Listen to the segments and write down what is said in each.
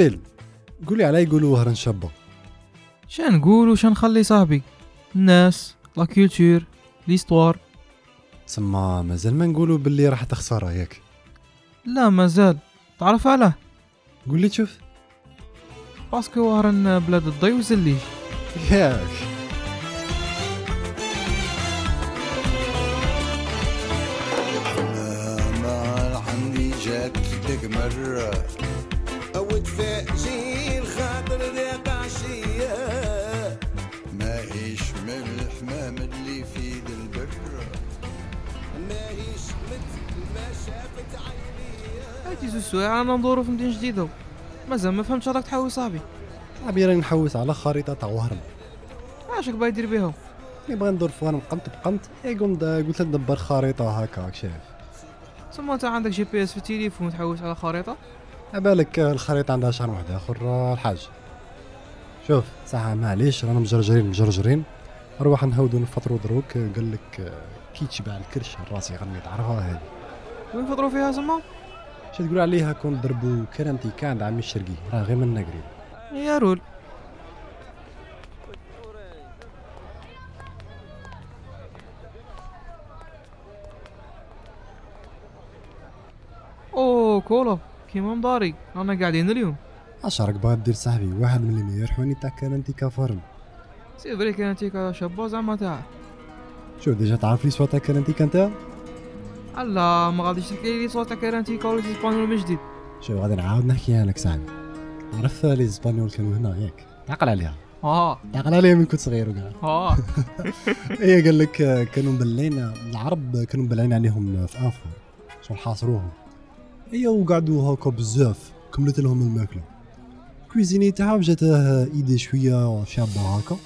نبيل قولي علي يقولوا وهران شابة شان نقول وش نخلي صاحبي. الناس la culture l'histoire. تسمى مازال ما نقولوا باللي راح تخسر ياك لا مازال. تعرف علاه؟ قول لي تشوف parce que وهران بلاد الضي وزليج ياك مرة. أو تفاجئ الخاطر ذاق عشية ماهيش من الحمام اللي في ذي البر ماهيش مثل ما شافت عيني هادي زوج سوايع أنا ندورو في مدينة جديدة. مازال ما فهمتش راك تحاول صاحبي. صاحبي راني نحوس على خريطة تاع وهران عاشك باغي دير بيها نبغى ندور في وهران قمت بقمت. اي قمت قلت ندبر خريطة هكا راك شايف ثم أنت عندك GPS في التليفون تحوس على خريطة؟ بالك الخريطة عندها شهر واحد آه، الحاج. شوف. ساعة معليش رانا مجرجرين مجرجرين. نروح نهودو نفطرو دروك. قال لك كي تشبع الكرش راسي غني تعرفها هذه. وين فطروا فيها زعما؟ شو تقول عليها؟ كون ضربو كرنتي كان عمي الشرقي. راه غير منا قريب يا رول. أوه كولا. كيما مداري رانا قاعدين اليوم. اش راك باغي دير صاحبي واحد من اللي يرحوني تاع كرنتي كفرن سي فري كانت هيك شابة زعما تاع. شوف ديجا تعرف لي سوا تاع كرنتي كانت لا ما غاديش تحكي لي صوت تاع كارانتي كوليتي إسبانيول من جديد. شوف غادي نعاود نحكيها لك صاحبي. عرف لي إسبانيول كانوا هنا ياك؟ تعقل عليها. ها تعقل عليها من كنت صغير وكاع ها هي قال لك آه، كانوا مبلين العرب كانوا مبلعين عليهم في انفو شغل حاصروهم. هي وقعدوا هكا بزاف كملت لهم الماكلة. cuisinier تاعهم جاته idée شوية شابة هكا.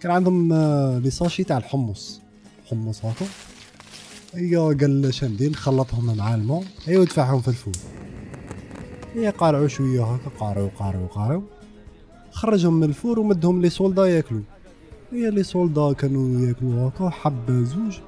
كان عندهم آه، les sachets تاع الحمص. حمص هكا. هي قال شندير خلطهم مع الماء. هي ودفعهم في ال four. هي قارعوا شوية هكا قارعوا قارعوا قارعوا. خرجهم من الفور ومدهم les soldats ياكلوا. هي les soldats كانوا ياكلوا هكا حب زوج.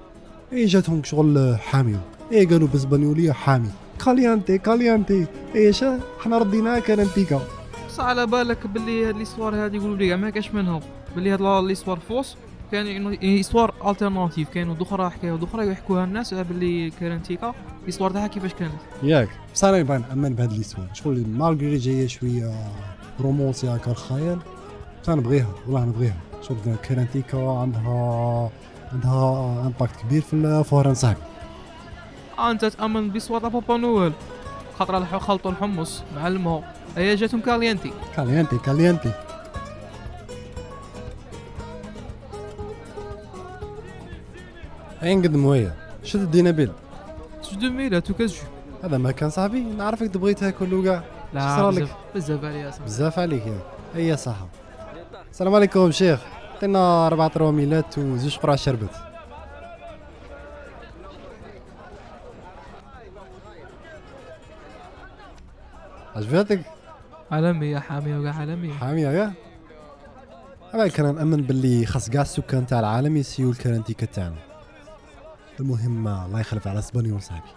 اي جاتهم شغل حامية. اي قالوا باسبانيولية حامي caliente caliente. اي شا حنا رديناها كارنتيكا بصح على بالك باللي هاد l'histoire هادي يقولوا لي ما كاش منهم. باللي هاد l'histoire fausse كان histoire alternative كاينوا دخرى حكايه دخرى يحكوها الناس على باللي كارنتيكا. l'histoire تاعها كيفاش كانت؟ ياك. بصح أنا يبان أمان بهاد l'histoire شغل malgré جاية شوية romancée هكا الخيال. بصح نبغيها والله نبغيها شوف كارنتيكا عندها عندها امباكت كبير في الفوران صاحبي أنت تأمن بيستوار تاع بابا نويل. خاطر خلطوا الحمص مع الماء هي جاتهم كاليانتي. كاليانتي كاليانتي. أين قد مويه شد دينا بيل. جو دو ميلا تو كاز جو. هذا ما كان صاحبي. نعرفك تبغي تاكل وكاع لا؟ بزاف بزاف عليا صاحبي. بزاف عليك يا. هي صحة السلام عليكم شيخ. عطينا أربعة روميلات وزوج قرع شربت. عجبتك عالمية حامية وكاع عالمية حامية يا أنا كان نأمن باللي خاص كاع السكان تاع العالم يسيو الكارنتيكا تاعنا المهم الله يخلف على اسبانيول صاحبي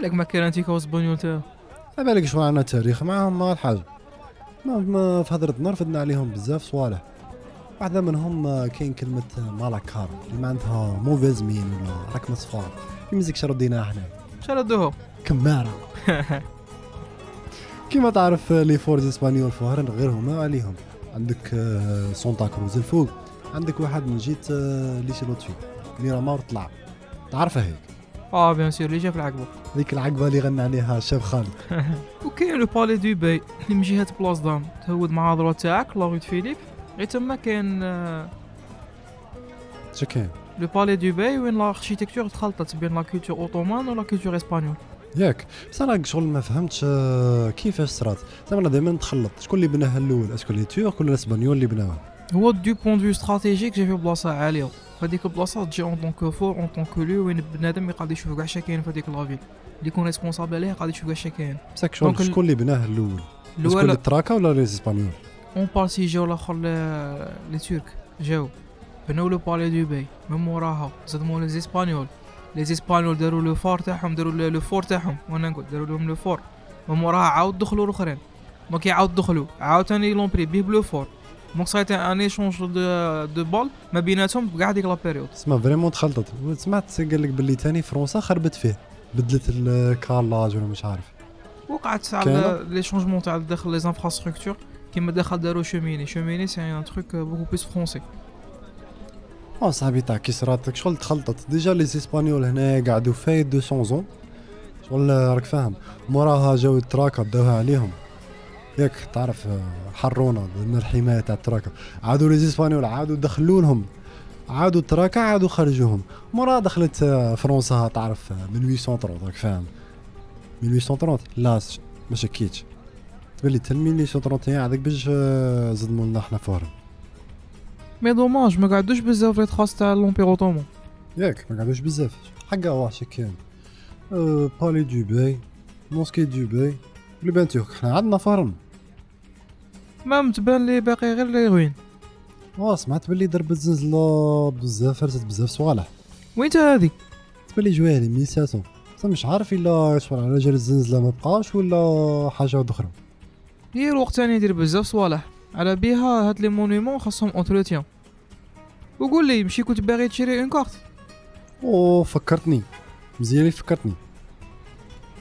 بالك ما كارنتيكا واسبانيول تاعو ما بالك شو عندنا تاريخ معاهم ما الحاجة ما ما في هضرتنا رفدنا عليهم بزاف صوالح. واحدة منهم كاين كلمة مالاكار اللي معناتها موفيز مين ولا ركمة صفار في مزيك شرديناها إحنا شردوها كمارة. كيما تعرف آه، لي فورز إسبانيول فوهرن غير هما عليهم. عندك آه، سونتا كروز الفوق. عندك واحد من جيت آه، لي شيلوتشي ميرامار طلع. تعرفها هيك؟ آه bien sûr اللي جا في العقبة ذيك العقبة اللي غنى عليها الشاب خالد. وكاين le palais du bey اللي من جهة place d'armes تهود مع الهضرة تاعك لا فيليب غير تما كاين شو كاين le palais du bey وين l'architecture تخلطت بين la culture ottomane و la culture espagnole ياك. بس أنا شغل ما فهمتش آه، كيفاش صرات؟ زعما أنا دائما تخلط شكون اللي بناها الأول؟ est-ce que les Turcs ولا ال Espagnols اللي بناوها. هو du point de vue stratégique جا في بلاصة عالية فهاديك البلاصة تجي en tant que fort en tant que lieu وين بنادم يقعد يشوف كاع شا كاين في هذيك la ville اللي يكون responsable عليها قاعد يشوف كاع شا كاين بصح شغل شكون اللي بناها الأول شكون اللي الأول تراكا ولا les Espagnols en partie جاو الآخر les Turcs جاو بناو le palais du bey من موراها صدموا les Espagnols les Espagnols داروا le fort تاعهم داروا le fort تاعهم وأنا نقول داروا لهم le fort من موراها عاود دخلوا الاخرين donc يعاود دخلوا عاوتاني لومبري بيه ب le fort donc ça a été un échange de balles ما بيناتهم كاع ديك la période تسمى vraiment تخلطت سمعت قال لك باللي تاني فرنسا خربت فيه بدلت ال carrelage ولا مش عارف وقعت كاينة؟ les changements تاع داخل les infrastructures كيما داخل داروا cheminée cheminée c'est un truc beaucoup plus français آه صاحبي تاع كي صرات شغل تخلطت. déjà les Espagnols هنا قعدوا فايت 200 زون شغل راك فاهم. موراها جاو التراكا بداوها عليهم. ياك تعرف حرونا من الحمايه تاع التراكا. عادوا les Espagnols عادوا دخلوا لهم. عادوا التراكا عادوا خرجوهم. مورا دخلت آه، فرنسا تعرف آه، 1830 راك فاهم. 1830 لا ما شكيتش. تبلي تل 1831 هذاك باش آه، زدموا لنا حنا فورا. mais dommage ما قعدوش بزاف les traces تاع l'empire ottoman ياك ما قعدوش بزاف. حقا واش كان أه بالي دبي موسكي دبي لي بان حنا عندنا فرن. ما متبان لي باقي غير لي روين. وا سمعت بلي ضربت زنزلة بزاف فرزت بزاف صوالح. وين تا هادي؟ تبلي جواهلي 1700 بصح مش عارف إلا شغل على جال الزنزلة ما بقاش ولا حاجة أخرى هي الوقت تاني يدير بزاف صوالح. على بيها هاد لي مونيمون خاصهم اونتروتيان وقول لي مشي كنت باغي تشري une carte. أو فكرتني. مزيان فكرتني.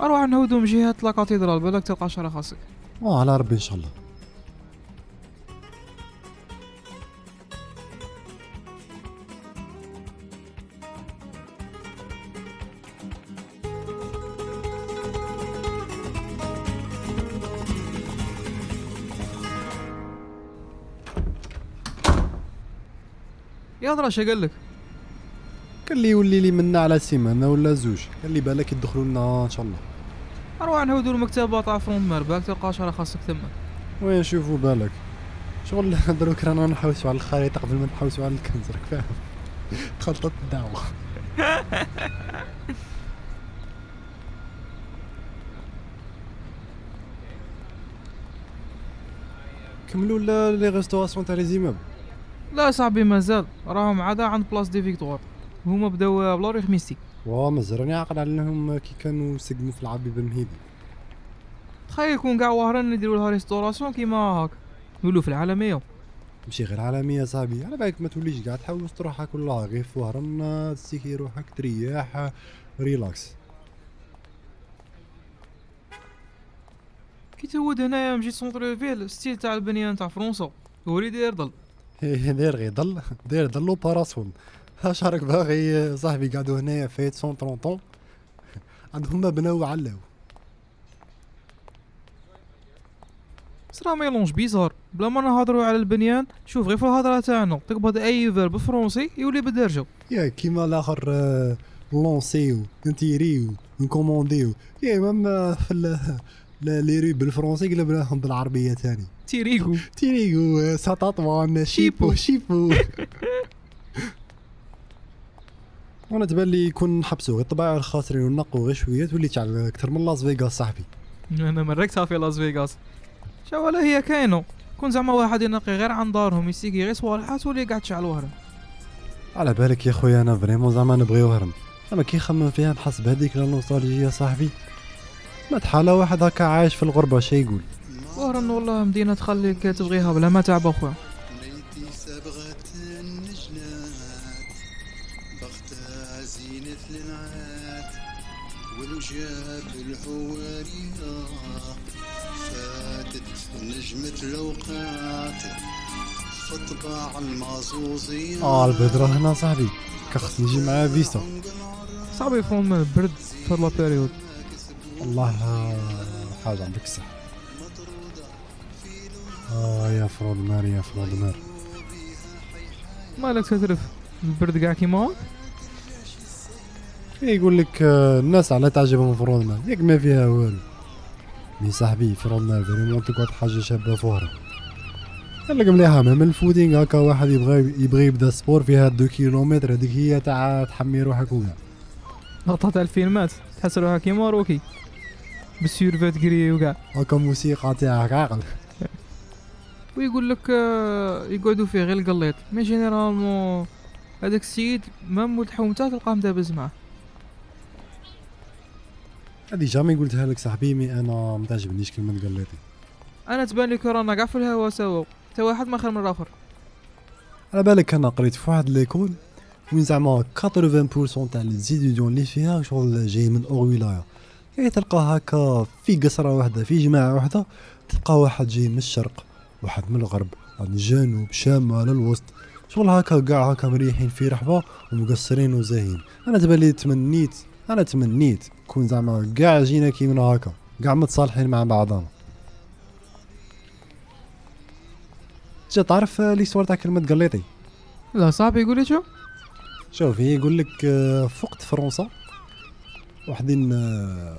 أروح نهودو من جهة la cathédrale بالك تلقى شرا خاصك. آه على ربي إن شاء الله. يا درا شا قالك قال لي يولي لي منا على سيمانة ولا زوج. قال لي بالك يدخلوا لنا إن شاء الله. أروح نهودو المكتبه تاع فرونت مار بالك تلقى شرا خاصك تما وين شوفوا بالك؟ شغل دروك رانا نحوسوا على الخريطة قبل ما نحوسوا على الكنز راك فاهم تخلطت الدعوة. كملوا les restaurations تاع les immeubles لا صاحبي مازال راهم غادا عند Place des Victoires هما بداو ب la rue خميستي وا مازال راني عاقل عليهم كي كانوا يسقموا في العربي بن مهيدي تخيل يكون كاع وهران نديرو لها restauration كيما هاك. نولو في العالمية. ماشي غير عالمية صاحبي. على بالك ما توليش قاعد تحوس روحك ولا غير في وهران تسيكي روحك تريح relax. كي تهود هنايا مشيت سونتر فيل ستيل تاع البنيان تاع فرنسا وري داير ضل داير غي ضل داير ضلو باراسون اش راك باغي صاحبي قعدوا هنايا فايت 130 طون عندهم ما بناو وعلاو صرا ميلونج بيزار بلا ما نهضرو على البنيان شوف غير في الهضره تاعنا تقبض اي فيرب فرونسي يولي بالدرجه يا كيما الآخر لونسيو نتيريو نكومونديو يا مام في لا لي ري بالفرنسي قلبناهم بالعربية تاني تيريغو. تيريغو ساتاطوان شيبو شيبو. وأنا تبان لي يكون نحبسو غير الطبايع الخاسرين ونقوا غير شوية تولي تعل أكثر من لاس فيغاس صاحبي. أنا مركتها في لاس فيغاس شا ولا هي كاينو كون زعما واحد ينقي غير عن دارهم يسيقي غير صوالحات ولي قاعد تشعل وهران على بالك يا خويا أنا فريمون زعما نبغي وهرم. أما كي خمم فيها نحس بهذيك لا نوستالجيا صاحبي. ما تحالة واحد هكا عايش في الغربة شي يقول؟ وهران والله مدينة تخليك تبغيها بلا ما تعب النعات والوجاب الحوارية فاتت نجمة الأوقات فطبع المازوزية آه البدرة هنا صاحبي كخص نجي معاه فيسا صعب يفهم برد في لا بيريود. والله حاجة عندك الصح آه يا فرود نار يا فرود نار مالك تترف؟ البرد كاع كيما هاك يقول لك آه، الناس على تعجبهم فرود نار ياك ما فيها والو. mais صاحبي فرود نار vraiment تقعد حاجة شابة فوهرة قال لك مليحة ما من ال footing هكا واحد يبغى يبغى يبدا sport فيها deux kilomètres هذيك هي تاع تحمي روحك وكاع لقطة تاع الفيلمات تحس روحها كيما روكي بال survêt gris وكاع هكا موسيقى تاعك عاقل ويقول لك آه، يقعدوا فيه غير القليط. mais généralement هذاك السيد même ولد حومته تلقاه مدابز معاه هذه jamais قلتها لك صاحبي mais أنا ما تعجبنيش كلمة قليتي أنا تبان لي رانا كاع في الهوا سوا. حتى واحد ما خير من الآخر. على بالك أنا قريت في واحد l'école وين زعما 80% تاع les étudiants اللي فيها شغل جاي من hors ولايه يعني تلقى هكا في قصرة واحدة في جماعة واحدة تلقى واحد جاي من الشرق واحد من الغرب من الجنوب شمال الوسط. شغل هكا كاع هكا مريحين في رحبة ومقصرين وزاهين. أنا تبان لي تمنيت أنا تمنيت كون زعما كاع جينا كيما هكا كاع متصالحين مع بعضنا. جا تعرف ليستوار تاع كلمه قليطي لا صاحبي يقول لي شو؟ شوف هي يقول لك آه، فوقت فرنسا وحدين آه،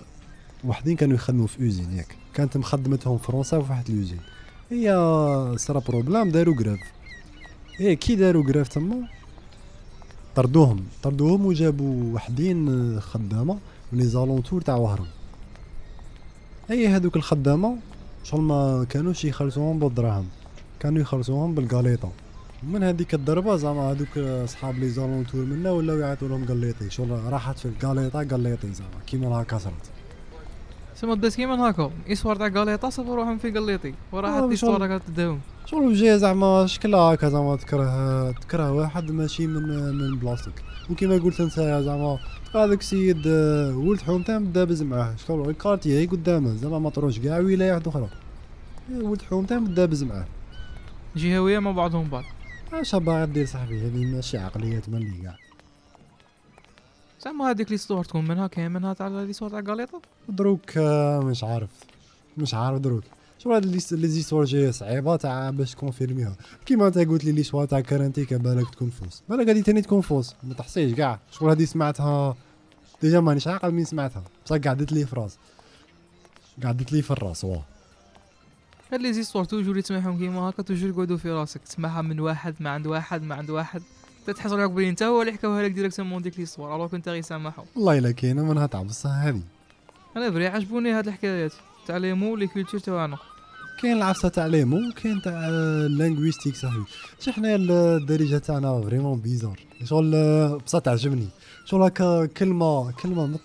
وحدين كانوا يخدموا في اوزين ياك. كانت مخدمتهم فرنسا في واحد الاوزين هي صرا problème داروا grève هي كي داروا grève تما؟ طردوهم. طردوهم وجابوا وحدين آه، خدامة من les alentours تاع وهران هي هذوك الخدامة شغل ما كانوش يخلصوهم بالدراهم. كانوا يخلصوهم بالقاليطه من هذيك الضربة زعما هذوك أصحاب les alentours منا ولاو يعيطوا لهم قليطي شغل راحت في القاليطه قليطي زعما كيما راها كسرت. سما دات كيما هكا histoire تاع قاليطا صافي روحهم في قليطي وراحت آه، histoire هكا تداوم شغل جاي زعما شكلها هكا زعما تكره تكره واحد ماشي من من بلاصتك. وكيما قلت أنت زعما هذاك السيد آه، ولد حومتان دابز معاه شغل هي قدامه زعما ما طروش كاع ولايه واحدة أخرى ولد حومتان دابز معاه. جهوية مع بعضهم بعض. اش باغي دير صاحبي هذه ماشي عقلية تملي كاع زعما هذيك l'histoire تكون منها كاين منها تاع l'histoire تاع قاليطا دروك آه، مش عارف. مش عارف دروك. شو هاد les les histoires جاية صعيبة تاع باش تكونفيرميها. كيما انت قلت لي l'histoire تاع كارانتيكا بالك تكون fausse. بالك هادي تاني تكون fausse. ما تحصيش كاع شغل هادي سمعتها. déjà مانيش عاقل مين سمعتها. بصح قعدت لي في راس قعدت لي في الراس واه. les histoires toujours تسمعهم كيما هكا toujours يقعدوا في راسك تسمعها من واحد ما عند واحد ما عند واحد. تتحس روحك بلي انت هو اللي حكاوها لك directement ديك l'histoire alors كنت غير سامعهم والله إلا كاينة منها تاع بصح هادي أنا vrai عجبوني هاد الحكايات. تاع les mots les cultures تاعنا كاين العفسة تاع les mots كاين تاع ال linguistique صاحبي chez حنايا الدارجة تاعنا vraiment bizarre. شغل بصح تعجبني. شغل هكا كلمة كلمة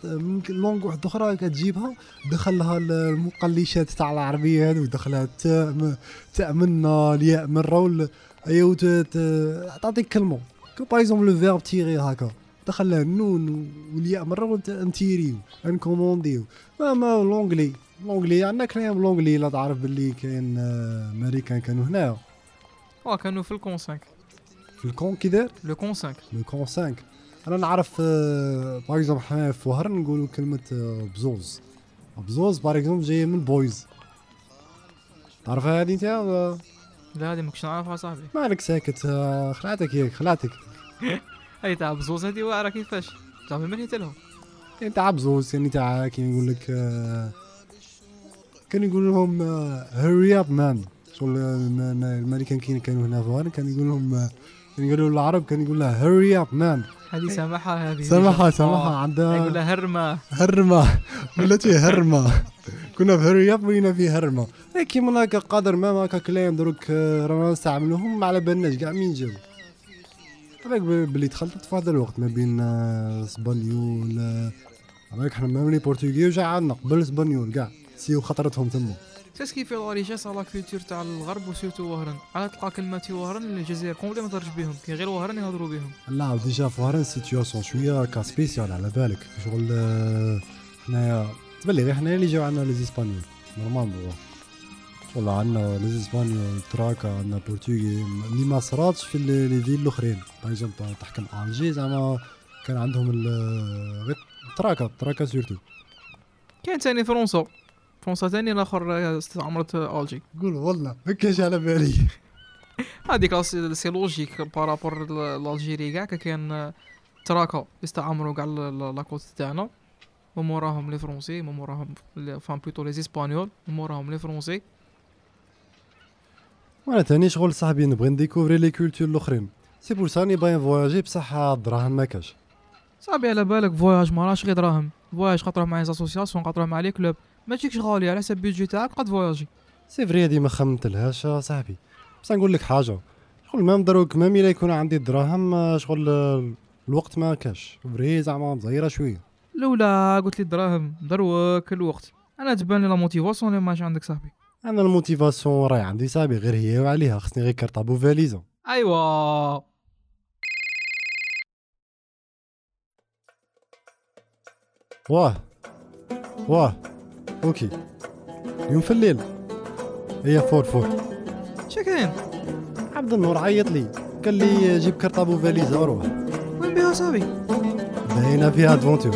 langue واحدة أخرى كتجيبها دخلها المقلشات تاع العربية هذو دخلها التاء م- تاء منا الياء من رول ايوا تعطيك كلمة. باغ اكزومبل لو فيرب تيغي هكا. دخلها النون والياء من رول انتيريو انكومونديو. ما ما لونجلي لونجلي عندنا كلام لونجلي لا تعرف باللي كاين آه، امريكان كانوا هنا. وا كانوا في الكون 5 في الكون كي دار لو كون 5 لو كون 5 أنا نعرف باغ اكزومبل حنا في وهران نقولوا كلمة آه، بزوز. بزوز par exemple جاية من بويز تعرفها هذه أنت؟ لا هادي ماكش نعرفها صاحبي. مالك ساكت. آه، خلعتك هيك خلعتك. هاي تاع بزوز هادي واعرة كيفاش؟ صاحبي من هيت لهم؟ يعني تاع بزوز يعني تاع كي يقول لك آه، كان يقول لهم hurry up man شغل الامريكان كي كانوا هنا وهران كان يقول لهم آه، كان يقولوا العرب كان يقول لها hurry up man هادي سامحها هادي سامحها سامحها آه. يقول عندها لها هرمة. هرمة. ولاتي هرمة. كنا في hurry up ولينا في هرمة. كيما هكا قادر ما هكا كلام دروك آه، رانا نستعملوهم ما على بالناش كاع مين جاو راك ب- بلي تخلطت في هذا الوقت ما بين إسبانيول راك حنا même les Portugais وجا عندنا قبل إسبانيول كاع سيو خطرتهم تما ça ce qui fait la richesse de la culture تاع الغرب و surtout وهران على تلقى كلمات وهران الجزائر complet ما تهضرش بهم كاين غير وهران يهضروا بهم لا déjà في وهران situation شوية cas spécial على بالك شغل آه، حنايا تبلي غير حنايا اللي جاو عندنا les Espagnols normal بوا شغل عندنا les Espagnols تراكا عندنا Portugais اللي ما صراتش في les villes الأخرين. par exemple تحكم الجي زعما كان عندهم غير تراكا تراكا surtout كاين ثاني فرنسا. فرنسا ثاني الآخر استعمرت ألجي. قول والله ما كانش على بالي. هذيك c'est logique par rapport l'Algérie كاع كا كان آه، تراكا يستعمروا كاع la côte تاعنا. وموراهم les Français وموراهم les- enfin plutôt les Espagnols وموراهم les Français وأنا تاني شغل صاحبي نبغي ن découvrir les cultures الأخرين. c'est pour ça راني باغي فواياجي بصح الدراهم ما كاش. صافي على بالك voyage ما راهش غير دراهم. voyage تروح مع association قد تروح مع les clubs ما تجيكش غالي على حسب بيجي تاعك قد voyager c'est vrai هادي ما خممتلهاش آه، صاحبي. بس نقول لك حاجة شغل même دروك même إلا يكون عندي الدراهم شغل الوقت ما كاش. vrai زعما مزيرة شوية. لولا قلت لي الدراهم دروك الوقت. أنا تبان لي la motivation اللي ماشي عندك صاحبي؟ أنا ال motivation راهي عندي صاحبي غير هي وعليها خصني غير cartable وفاليزا. ايوا واه. واه. OK. اليوم في الليل. هي فور فور. شكاين عبد النور عيط لي. قال لي جيب cartable وفاليزا وروح وين بها صاحبي؟ باينه فيها aventure